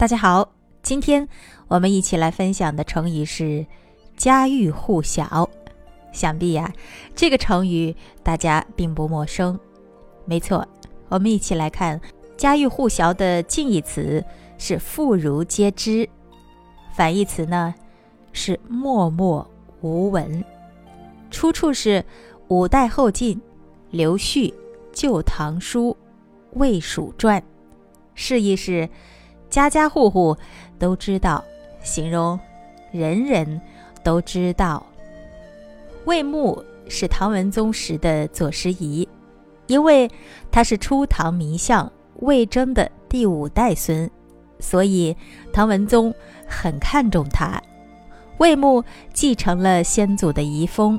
大家好，今天我们一起来分享的成语是“家喻户晓”。想必呀，这个成语大家并不陌生。没错，我们一起来看“家喻户晓”的近义词是“妇孺皆知”，反义词呢是“默默无闻”。出处是五代后晋刘旭《旧唐书·魏蜀传》，释义是。家家户户都知道，形容人人都知道。魏牧是唐文宗时的左拾遗，因为他是初唐名相魏征的第五代孙，所以唐文宗很看重他。魏牧继承了先祖的遗风，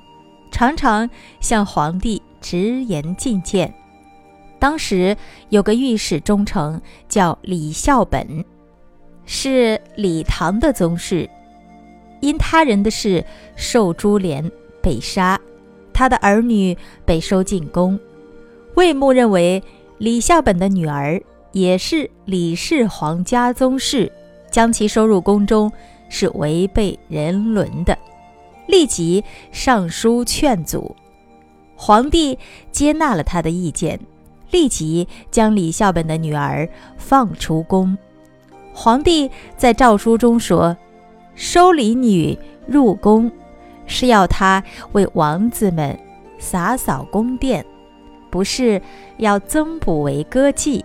常常向皇帝直言进谏。当时有个御史中丞叫李孝本，是李唐的宗室，因他人的事受株连被杀，他的儿女被收进宫。魏牧认为李孝本的女儿也是李氏皇家宗室，将其收入宫中是违背人伦的，立即上书劝阻。皇帝接纳了他的意见。立即将李孝本的女儿放出宫。皇帝在诏书中说：“收李女入宫，是要她为王子们洒扫宫殿，不是要增补为歌妓。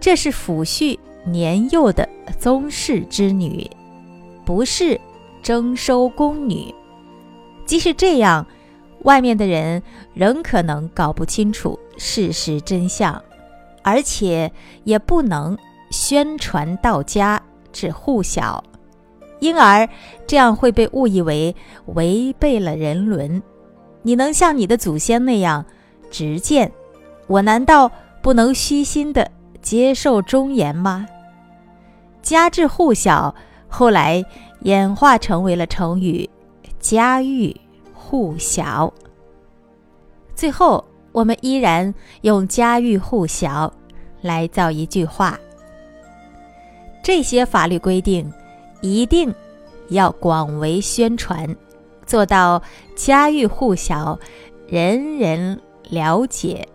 这是抚恤年幼的宗室之女，不是征收宫女。即使这样。”外面的人仍可能搞不清楚事实真相，而且也不能宣传到家至户晓，因而这样会被误以为违背了人伦。你能像你的祖先那样直谏，我难道不能虚心的接受忠言吗？家至户晓后来演化成为了成语“家喻”。户晓。最后，我们依然用“家喻户晓”来造一句话：这些法律规定一定要广为宣传，做到家喻户晓，人人了解。